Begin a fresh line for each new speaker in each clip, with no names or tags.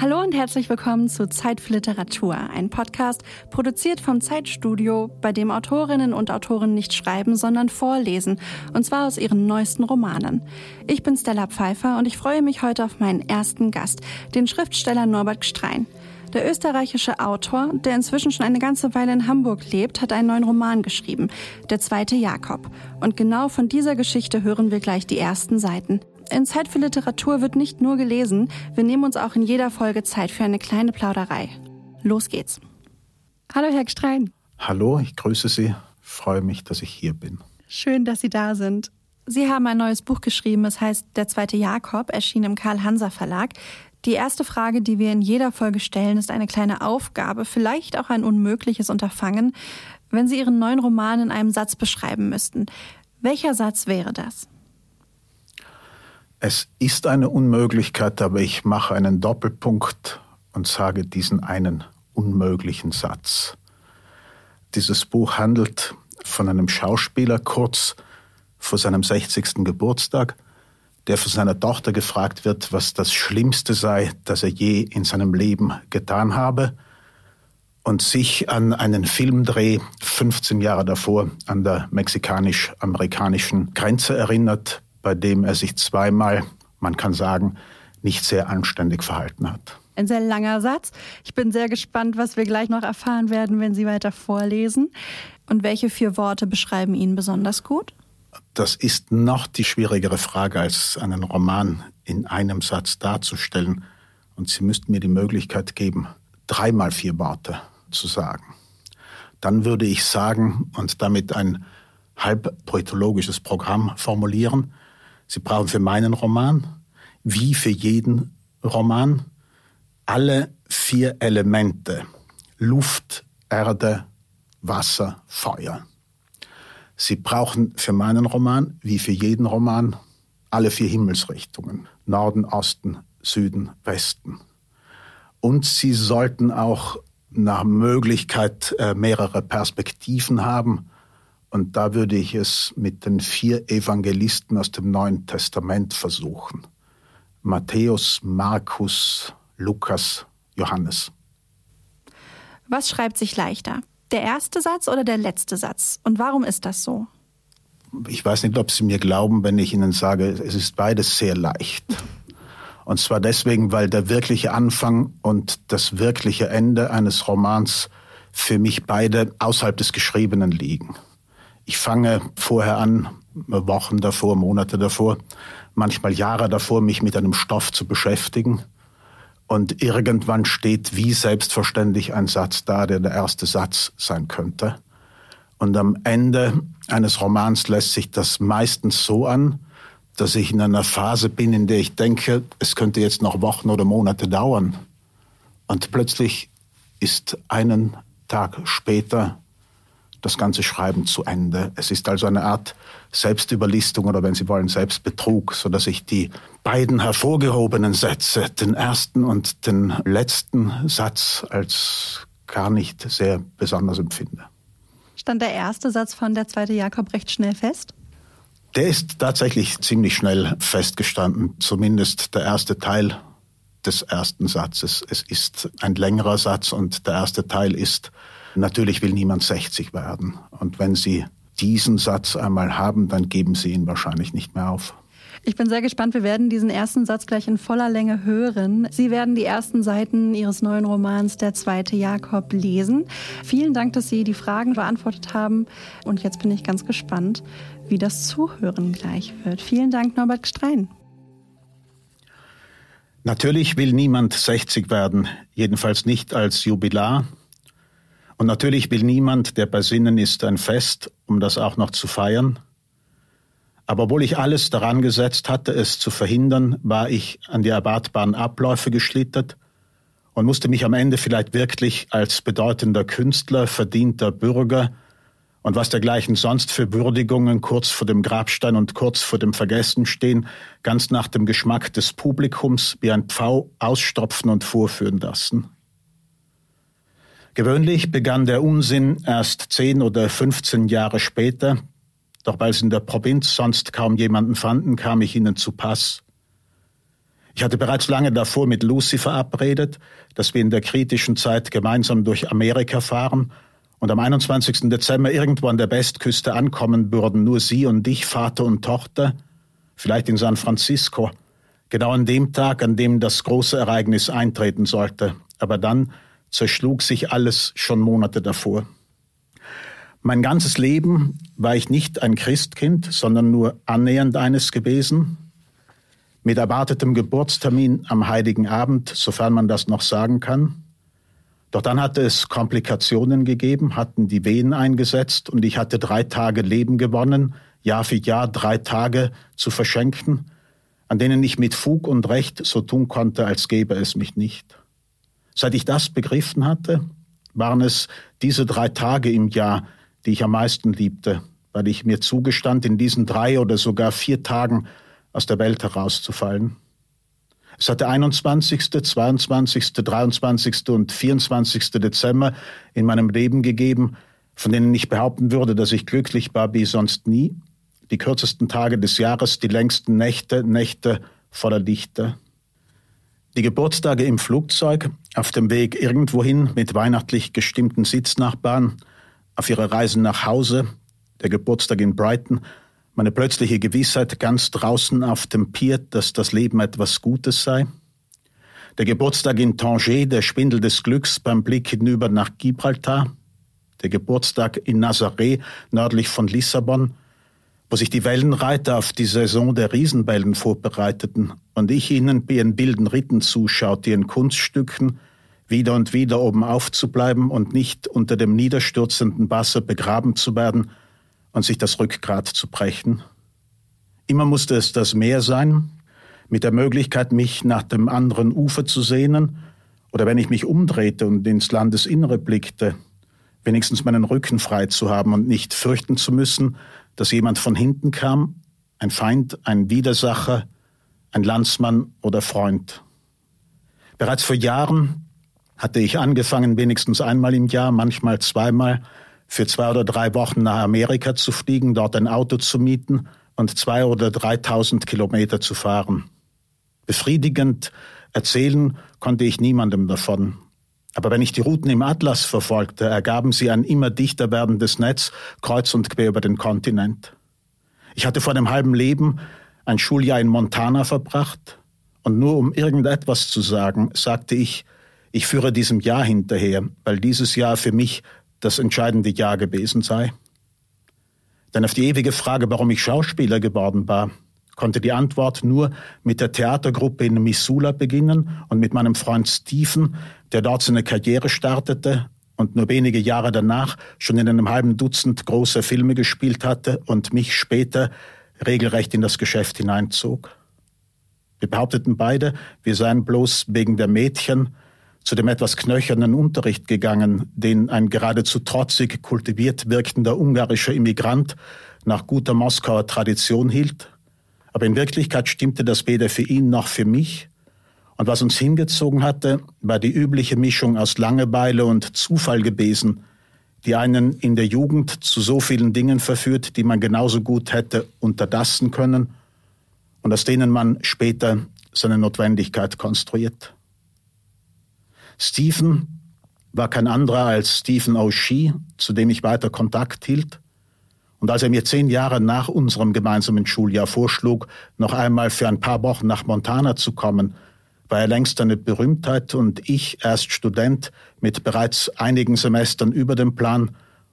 Hallo und herzlich willkommen zu Zeit für Literatur, ein Podcast produziert vom Zeitstudio, bei dem Autorinnen und Autoren nicht schreiben, sondern vorlesen, und zwar aus ihren neuesten Romanen. Ich bin Stella Pfeiffer und ich freue mich heute auf meinen ersten Gast, den Schriftsteller Norbert Gstrein. Der österreichische Autor, der inzwischen schon eine ganze Weile in Hamburg lebt, hat einen neuen Roman geschrieben, Der zweite Jakob. Und genau von dieser Geschichte hören wir gleich die ersten Seiten. In Zeit für Literatur wird nicht nur gelesen, wir nehmen uns auch in jeder Folge Zeit für eine kleine Plauderei. Los geht's. Hallo, Herr Gstrein.
Hallo, ich grüße Sie. freue mich, dass ich hier bin.
Schön, dass Sie da sind. Sie haben ein neues Buch geschrieben, es heißt Der zweite Jakob, erschien im Karl-Hanser Verlag. Die erste Frage, die wir in jeder Folge stellen, ist eine kleine Aufgabe, vielleicht auch ein unmögliches Unterfangen. Wenn Sie Ihren neuen Roman in einem Satz beschreiben müssten, welcher Satz wäre das?
Es ist eine Unmöglichkeit, aber ich mache einen Doppelpunkt und sage diesen einen unmöglichen Satz. Dieses Buch handelt von einem Schauspieler kurz vor seinem 60. Geburtstag, der von seiner Tochter gefragt wird, was das Schlimmste sei, das er je in seinem Leben getan habe, und sich an einen Filmdreh 15 Jahre davor an der mexikanisch-amerikanischen Grenze erinnert, bei dem er sich zweimal, man kann sagen, nicht sehr anständig verhalten hat.
Ein sehr langer Satz. Ich bin sehr gespannt, was wir gleich noch erfahren werden, wenn Sie weiter vorlesen. Und welche vier Worte beschreiben ihn besonders gut?
Das ist noch die schwierigere Frage, als einen Roman in einem Satz darzustellen. Und Sie müssten mir die Möglichkeit geben, dreimal vier Worte zu sagen. Dann würde ich sagen und damit ein halb poetologisches Programm formulieren. Sie brauchen für meinen Roman, wie für jeden Roman, alle vier Elemente. Luft, Erde, Wasser, Feuer. Sie brauchen für meinen Roman, wie für jeden Roman, alle vier Himmelsrichtungen. Norden, Osten, Süden, Westen. Und sie sollten auch nach Möglichkeit äh, mehrere Perspektiven haben. Und da würde ich es mit den vier Evangelisten aus dem Neuen Testament versuchen. Matthäus, Markus, Lukas, Johannes.
Was schreibt sich leichter? Der erste Satz oder der letzte Satz? Und warum ist das so?
Ich weiß nicht, ob Sie mir glauben, wenn ich Ihnen sage, es ist beides sehr leicht. Und zwar deswegen, weil der wirkliche Anfang und das wirkliche Ende eines Romans für mich beide außerhalb des Geschriebenen liegen. Ich fange vorher an, Wochen davor, Monate davor, manchmal Jahre davor, mich mit einem Stoff zu beschäftigen und irgendwann steht wie selbstverständlich ein Satz da, der der erste Satz sein könnte. Und am Ende eines Romans lässt sich das meistens so an, dass ich in einer Phase bin, in der ich denke, es könnte jetzt noch Wochen oder Monate dauern. Und plötzlich ist einen Tag später das ganze Schreiben zu Ende. Es ist also eine Art Selbstüberlistung oder wenn Sie wollen Selbstbetrug, so dass ich die beiden hervorgehobenen Sätze, den ersten und den letzten Satz als gar nicht sehr besonders empfinde.
Stand der erste Satz von der zweite Jakob recht schnell fest?
Der ist tatsächlich ziemlich schnell festgestanden, zumindest der erste Teil des ersten Satzes. Es ist ein längerer Satz und der erste Teil ist Natürlich will niemand 60 werden. Und wenn Sie diesen Satz einmal haben, dann geben Sie ihn wahrscheinlich nicht mehr auf.
Ich bin sehr gespannt. Wir werden diesen ersten Satz gleich in voller Länge hören. Sie werden die ersten Seiten Ihres neuen Romans Der zweite Jakob lesen. Vielen Dank, dass Sie die Fragen beantwortet haben. Und jetzt bin ich ganz gespannt, wie das Zuhören gleich wird. Vielen Dank, Norbert Gstrein.
Natürlich will niemand 60 werden, jedenfalls nicht als Jubilar. Und natürlich will niemand, der bei Sinnen ist, ein Fest, um das auch noch zu feiern. Aber obwohl ich alles daran gesetzt hatte, es zu verhindern, war ich an die erwartbaren Abläufe geschlittert und musste mich am Ende vielleicht wirklich als bedeutender Künstler, verdienter Bürger und was dergleichen sonst für Würdigungen kurz vor dem Grabstein und kurz vor dem Vergessen stehen, ganz nach dem Geschmack des Publikums wie ein Pfau ausstopfen und vorführen lassen. Gewöhnlich begann der Unsinn erst zehn oder 15 Jahre später, doch weil sie in der Provinz sonst kaum jemanden fanden, kam ich ihnen zu Pass. Ich hatte bereits lange davor mit Lucy verabredet, dass wir in der kritischen Zeit gemeinsam durch Amerika fahren und am 21. Dezember irgendwo an der Westküste ankommen würden, nur sie und ich, Vater und Tochter, vielleicht in San Francisco, genau an dem Tag, an dem das große Ereignis eintreten sollte. Aber dann zerschlug sich alles schon Monate davor. Mein ganzes Leben war ich nicht ein Christkind, sondern nur annähernd eines gewesen, mit erwartetem Geburtstermin am heiligen Abend, sofern man das noch sagen kann. Doch dann hatte es Komplikationen gegeben, hatten die Wehen eingesetzt und ich hatte drei Tage Leben gewonnen, Jahr für Jahr drei Tage zu verschenken, an denen ich mit Fug und Recht so tun konnte, als gäbe es mich nicht. Seit ich das begriffen hatte, waren es diese drei Tage im Jahr, die ich am meisten liebte, weil ich mir zugestand, in diesen drei oder sogar vier Tagen aus der Welt herauszufallen. Es hat der 21., 22., 23. und 24. Dezember in meinem Leben gegeben, von denen ich behaupten würde, dass ich glücklich war wie sonst nie. Die kürzesten Tage des Jahres, die längsten Nächte, Nächte voller Lichter. Die Geburtstage im Flugzeug, auf dem Weg irgendwohin mit weihnachtlich gestimmten Sitznachbarn, auf ihrer Reise nach Hause, der Geburtstag in Brighton, meine plötzliche Gewissheit ganz draußen auf dem Pier, dass das Leben etwas Gutes sei, der Geburtstag in Tanger, der Spindel des Glücks beim Blick hinüber nach Gibraltar, der Geburtstag in Nazaré nördlich von Lissabon, wo sich die Wellenreiter auf die Saison der Riesenwellen vorbereiteten und ich ihnen bei ihren wilden Ritten zuschaute, ihren Kunststücken, wieder und wieder oben aufzubleiben und nicht unter dem niederstürzenden Wasser begraben zu werden und sich das Rückgrat zu brechen. Immer musste es das Meer sein, mit der Möglichkeit, mich nach dem anderen Ufer zu sehnen, oder wenn ich mich umdrehte und ins Landesinnere blickte, wenigstens meinen Rücken frei zu haben und nicht fürchten zu müssen, dass jemand von hinten kam, ein Feind, ein Widersacher, ein Landsmann oder Freund. Bereits vor Jahren hatte ich angefangen, wenigstens einmal im Jahr, manchmal zweimal, für zwei oder drei Wochen nach Amerika zu fliegen, dort ein Auto zu mieten und zwei oder dreitausend Kilometer zu fahren. Befriedigend erzählen konnte ich niemandem davon. Aber wenn ich die Routen im Atlas verfolgte, ergaben sie ein immer dichter werdendes Netz kreuz und quer über den Kontinent. Ich hatte vor einem halben Leben ein Schuljahr in Montana verbracht und nur um irgendetwas zu sagen, sagte ich, ich führe diesem Jahr hinterher, weil dieses Jahr für mich das entscheidende Jahr gewesen sei. Denn auf die ewige Frage, warum ich Schauspieler geworden war, konnte die Antwort nur mit der Theatergruppe in Missoula beginnen und mit meinem Freund Stephen, der dort seine Karriere startete und nur wenige Jahre danach schon in einem halben Dutzend großer Filme gespielt hatte und mich später regelrecht in das Geschäft hineinzog. Wir behaupteten beide, wir seien bloß wegen der Mädchen zu dem etwas knöchernen Unterricht gegangen, den ein geradezu trotzig kultiviert wirkender ungarischer Immigrant nach guter Moskauer Tradition hielt. Aber in Wirklichkeit stimmte das weder für ihn noch für mich. Und was uns hingezogen hatte, war die übliche Mischung aus Langeweile und Zufall gewesen, die einen in der Jugend zu so vielen Dingen verführt, die man genauso gut hätte unterdassen können und aus denen man später seine Notwendigkeit konstruiert. Stephen war kein anderer als Stephen O'Shea, zu dem ich weiter Kontakt hielt. Und als er mir zehn Jahre nach unserem gemeinsamen Schuljahr vorschlug, noch einmal für ein paar Wochen nach Montana zu kommen, war er längst eine Berühmtheit und ich erst Student mit bereits einigen Semestern über dem Plan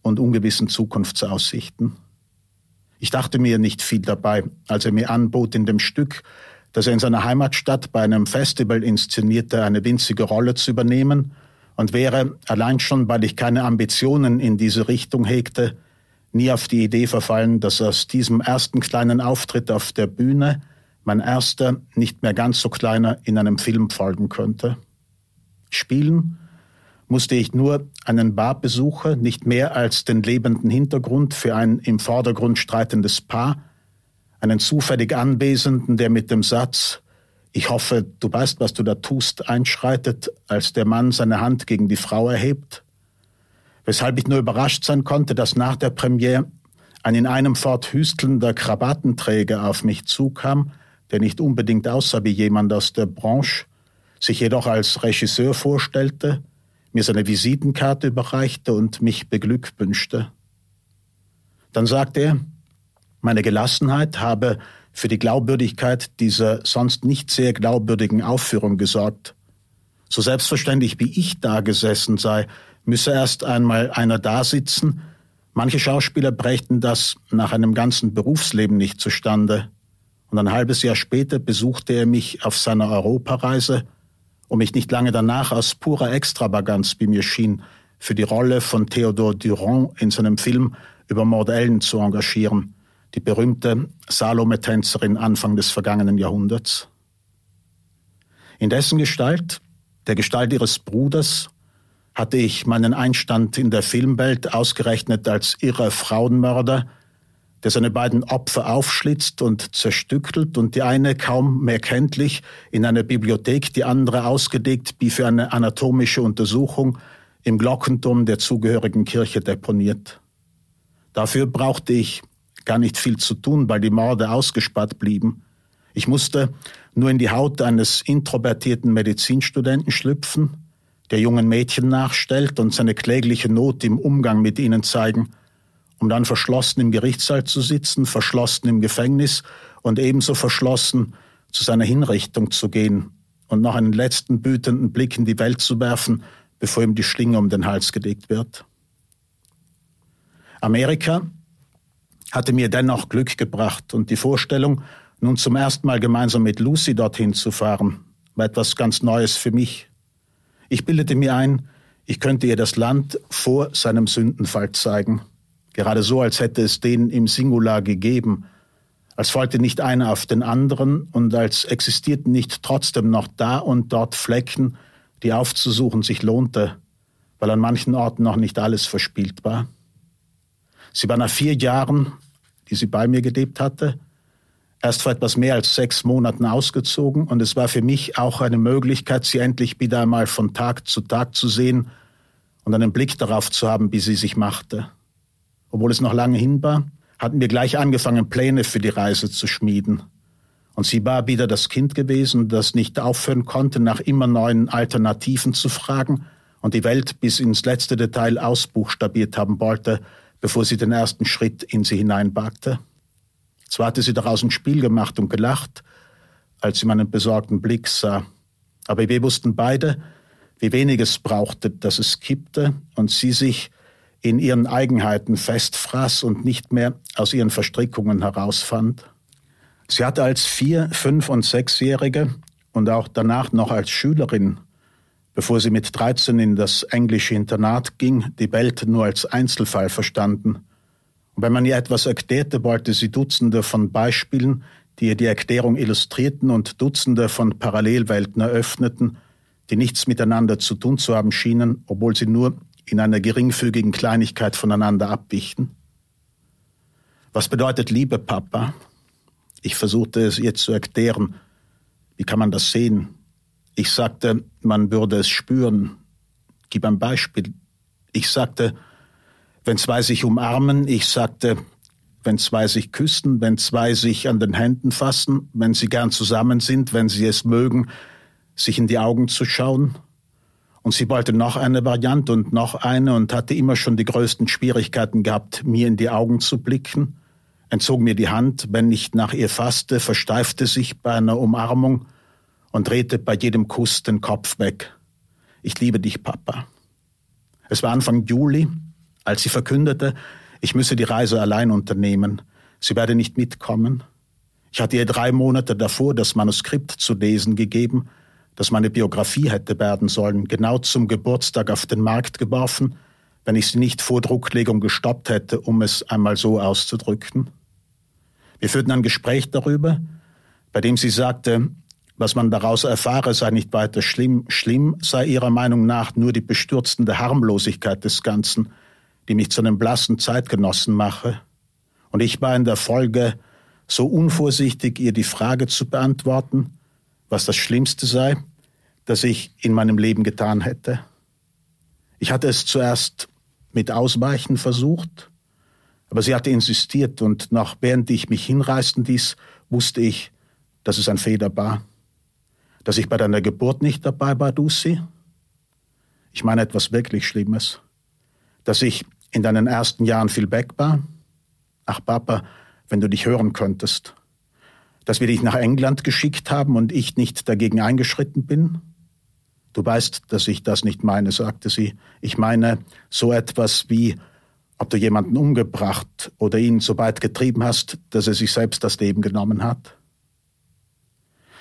und ungewissen Zukunftsaussichten. Ich dachte mir nicht viel dabei, als er mir anbot, in dem Stück, dass er in seiner Heimatstadt bei einem Festival inszenierte, eine winzige Rolle zu übernehmen und wäre, allein schon, weil ich keine Ambitionen in diese Richtung hegte, nie auf die Idee verfallen, dass aus diesem ersten kleinen Auftritt auf der Bühne mein erster, nicht mehr ganz so kleiner, in einem Film folgen könnte. Spielen musste ich nur einen Barbesucher, nicht mehr als den lebenden Hintergrund für ein im Vordergrund streitendes Paar, einen zufällig Anwesenden, der mit dem Satz Ich hoffe, du weißt, was du da tust, einschreitet, als der Mann seine Hand gegen die Frau erhebt, weshalb ich nur überrascht sein konnte, dass nach der Premiere ein in einem fort hüstelnder Krawattenträger auf mich zukam, der nicht unbedingt aussah wie jemand aus der Branche, sich jedoch als Regisseur vorstellte, mir seine Visitenkarte überreichte und mich beglückwünschte. Dann sagte er, meine Gelassenheit habe für die Glaubwürdigkeit dieser sonst nicht sehr glaubwürdigen Aufführung gesorgt. So selbstverständlich wie ich da gesessen sei, müsse erst einmal einer da sitzen. Manche Schauspieler brächten das nach einem ganzen Berufsleben nicht zustande. Und ein halbes Jahr später besuchte er mich auf seiner Europareise, um mich nicht lange danach aus purer Extravaganz, wie mir schien, für die Rolle von Theodor Durand in seinem Film über Maud Ellen zu engagieren, die berühmte Salome-Tänzerin Anfang des vergangenen Jahrhunderts. In dessen Gestalt, der Gestalt ihres Bruders, hatte ich meinen Einstand in der Filmwelt ausgerechnet als irrer Frauenmörder, der seine beiden Opfer aufschlitzt und zerstückelt und die eine kaum mehr kenntlich in einer Bibliothek, die andere ausgedeckt wie für eine anatomische Untersuchung im Glockenturm der zugehörigen Kirche deponiert. Dafür brauchte ich gar nicht viel zu tun, weil die Morde ausgespart blieben. Ich musste nur in die Haut eines introvertierten Medizinstudenten schlüpfen, der jungen Mädchen nachstellt und seine klägliche Not im Umgang mit ihnen zeigen, um dann verschlossen im Gerichtssaal zu sitzen, verschlossen im Gefängnis und ebenso verschlossen zu seiner Hinrichtung zu gehen und noch einen letzten bütenden Blick in die Welt zu werfen, bevor ihm die Schlinge um den Hals gelegt wird. Amerika hatte mir dennoch Glück gebracht und die Vorstellung, nun zum ersten Mal gemeinsam mit Lucy dorthin zu fahren, war etwas ganz Neues für mich. Ich bildete mir ein, ich könnte ihr das Land vor seinem Sündenfall zeigen, gerade so, als hätte es den im Singular gegeben, als folgte nicht einer auf den anderen und als existierten nicht trotzdem noch da und dort Flecken, die aufzusuchen sich lohnte, weil an manchen Orten noch nicht alles verspielt war. Sie war nach vier Jahren, die sie bei mir gelebt hatte, erst vor etwas mehr als sechs Monaten ausgezogen und es war für mich auch eine Möglichkeit, sie endlich wieder einmal von Tag zu Tag zu sehen und einen Blick darauf zu haben, wie sie sich machte. Obwohl es noch lange hin war, hatten wir gleich angefangen, Pläne für die Reise zu schmieden. Und sie war wieder das Kind gewesen, das nicht aufhören konnte, nach immer neuen Alternativen zu fragen und die Welt bis ins letzte Detail ausbuchstabiert haben wollte, bevor sie den ersten Schritt in sie hineinwagte. Zwar hatte sie daraus ein Spiel gemacht und gelacht, als sie meinen besorgten Blick sah, aber wir wussten beide, wie wenig es brauchte, dass es kippte und sie sich in ihren Eigenheiten festfraß und nicht mehr aus ihren Verstrickungen herausfand. Sie hatte als Vier-, Fünf- und Sechsjährige und auch danach noch als Schülerin bevor sie mit 13 in das englische Internat ging, die Welt nur als Einzelfall verstanden. Wenn man ihr etwas erklärte, wollte sie Dutzende von Beispielen, die ihr die Erklärung illustrierten und Dutzende von Parallelwelten eröffneten, die nichts miteinander zu tun zu haben schienen, obwohl sie nur in einer geringfügigen Kleinigkeit voneinander abwichen. Was bedeutet Liebe, Papa? Ich versuchte es ihr zu erklären. Wie kann man das sehen? Ich sagte, man würde es spüren. Gib ein Beispiel. Ich sagte, wenn zwei sich umarmen, ich sagte, wenn zwei sich küssen, wenn zwei sich an den Händen fassen, wenn sie gern zusammen sind, wenn sie es mögen, sich in die Augen zu schauen. Und sie wollte noch eine Variante und noch eine und hatte immer schon die größten Schwierigkeiten gehabt, mir in die Augen zu blicken, entzog mir die Hand, wenn ich nach ihr fasste, versteifte sich bei einer Umarmung und drehte bei jedem Kuss den Kopf weg. Ich liebe dich, Papa. Es war Anfang Juli, als sie verkündete, ich müsse die Reise allein unternehmen. Sie werde nicht mitkommen. Ich hatte ihr drei Monate davor das Manuskript zu lesen gegeben, das meine Biografie hätte werden sollen, genau zum Geburtstag auf den Markt geworfen, wenn ich sie nicht vor Drucklegung gestoppt hätte, um es einmal so auszudrücken. Wir führten ein Gespräch darüber, bei dem sie sagte, was man daraus erfahre, sei nicht weiter schlimm. Schlimm sei ihrer Meinung nach nur die bestürzende Harmlosigkeit des Ganzen, die mich zu einem blassen Zeitgenossen mache. Und ich war in der Folge so unvorsichtig, ihr die Frage zu beantworten, was das Schlimmste sei, das ich in meinem Leben getan hätte. Ich hatte es zuerst mit Ausweichen versucht, aber sie hatte insistiert und noch während ich mich hinreißen ließ, wusste ich, dass es ein Fehler war. Dass ich bei deiner Geburt nicht dabei war, Lucy? Ich meine etwas wirklich Schlimmes. Dass ich in deinen ersten Jahren viel war? Ach, Papa, wenn du dich hören könntest. Dass wir dich nach England geschickt haben und ich nicht dagegen eingeschritten bin? Du weißt, dass ich das nicht meine, sagte sie. Ich meine so etwas wie, ob du jemanden umgebracht oder ihn so weit getrieben hast, dass er sich selbst das Leben genommen hat.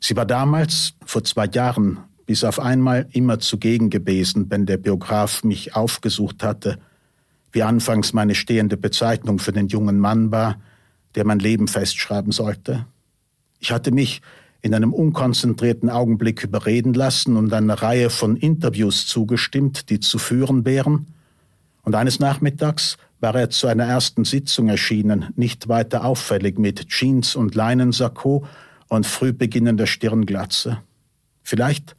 Sie war damals, vor zwei Jahren, bis auf einmal immer zugegen gewesen, wenn der Biograf mich aufgesucht hatte, wie anfangs meine stehende Bezeichnung für den jungen Mann war, der mein Leben festschreiben sollte. Ich hatte mich in einem unkonzentrierten Augenblick überreden lassen und eine Reihe von Interviews zugestimmt, die zu führen wären, und eines Nachmittags war er zu einer ersten Sitzung erschienen, nicht weiter auffällig mit Jeans und Leinensakko und früh beginnender Stirnglatze. Vielleicht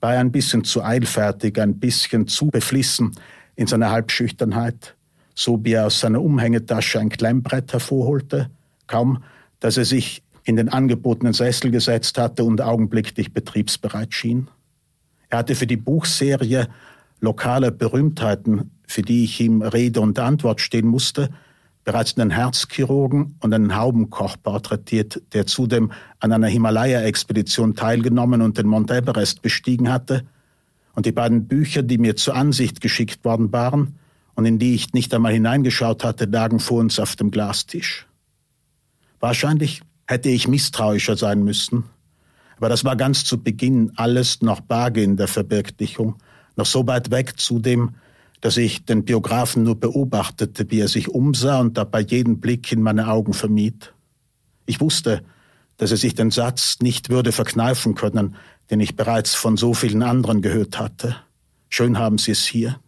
war er ein bisschen zu eilfertig, ein bisschen zu beflissen in seiner Halbschüchternheit, so wie er aus seiner Umhängetasche ein Klemmbrett hervorholte, kaum, dass er sich in den angebotenen Sessel gesetzt hatte und augenblicklich betriebsbereit schien. Er hatte für die Buchserie lokale Berühmtheiten, für die ich ihm Rede und Antwort stehen musste, bereits einen Herzchirurgen und einen Haubenkoch porträtiert, der zudem an einer Himalaya-Expedition teilgenommen und den Mount Everest bestiegen hatte, und die beiden Bücher, die mir zur Ansicht geschickt worden waren und in die ich nicht einmal hineingeschaut hatte, lagen vor uns auf dem Glastisch. Wahrscheinlich hätte ich misstrauischer sein müssen, aber das war ganz zu Beginn alles noch vage in der Verwirklichung, noch so weit weg zudem, dass ich den Biografen nur beobachtete, wie er sich umsah und dabei jeden Blick in meine Augen vermied. Ich wusste, dass er sich den Satz nicht würde verkneifen können, den ich bereits von so vielen anderen gehört hatte. Schön haben Sie es hier.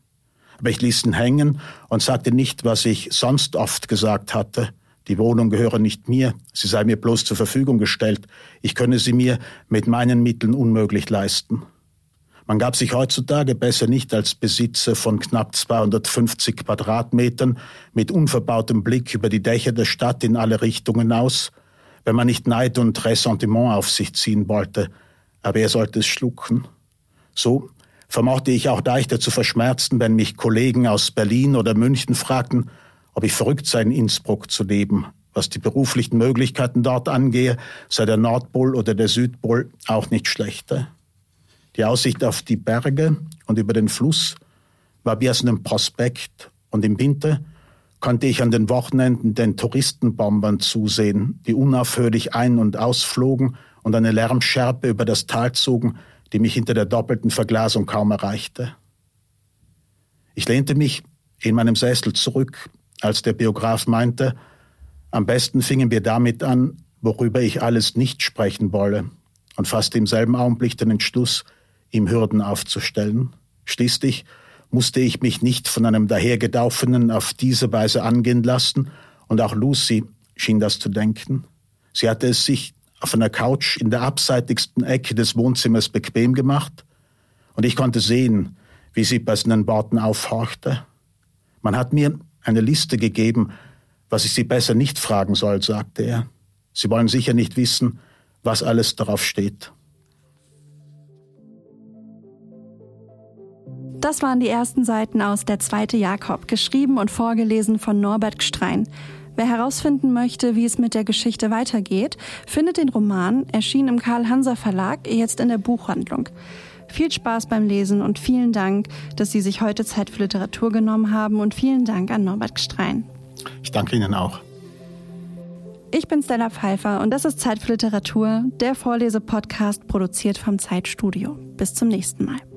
Aber ich ließ ihn hängen und sagte nicht, was ich sonst oft gesagt hatte. Die Wohnung gehöre nicht mir, sie sei mir bloß zur Verfügung gestellt. Ich könne sie mir mit meinen Mitteln unmöglich leisten. Man gab sich heutzutage besser nicht als Besitzer von knapp 250 Quadratmetern mit unverbautem Blick über die Dächer der Stadt in alle Richtungen aus, wenn man nicht Neid und Ressentiment auf sich ziehen wollte, aber er sollte es schlucken. So vermochte ich auch leichter zu verschmerzen, wenn mich Kollegen aus Berlin oder München fragten, ob ich verrückt sei, in Innsbruck zu leben. Was die beruflichen Möglichkeiten dort angehe, sei der Nordpol oder der Südpol auch nicht schlechter. Die Aussicht auf die Berge und über den Fluss war wie aus einem Prospekt und im Winter konnte ich an den Wochenenden den Touristenbombern zusehen, die unaufhörlich ein- und ausflogen und eine Lärmschärpe über das Tal zogen, die mich hinter der doppelten Verglasung kaum erreichte. Ich lehnte mich in meinem Sessel zurück, als der Biograf meinte, am besten fingen wir damit an, worüber ich alles nicht sprechen wolle, und fasste im selben Augenblick den Entschluss, ihm Hürden aufzustellen. Schließlich musste ich mich nicht von einem Dahergedaufenen auf diese Weise angehen lassen, und auch Lucy schien das zu denken. Sie hatte es sich auf einer Couch in der abseitigsten Ecke des Wohnzimmers bequem gemacht, und ich konnte sehen, wie sie bei seinen Worten aufhorchte. Man hat mir eine Liste gegeben, was ich Sie besser nicht fragen soll, sagte er. Sie wollen sicher nicht wissen, was alles darauf steht.
Das waren die ersten Seiten aus Der zweite Jakob, geschrieben und vorgelesen von Norbert Gstrein. Wer herausfinden möchte, wie es mit der Geschichte weitergeht, findet den Roman, erschienen im Karl-Hanser Verlag, jetzt in der Buchhandlung. Viel Spaß beim Lesen und vielen Dank, dass Sie sich heute Zeit für Literatur genommen haben und vielen Dank an Norbert Gstrein.
Ich danke Ihnen auch.
Ich bin Stella Pfeiffer und das ist Zeit für Literatur, der Vorlesepodcast produziert vom Zeitstudio. Bis zum nächsten Mal.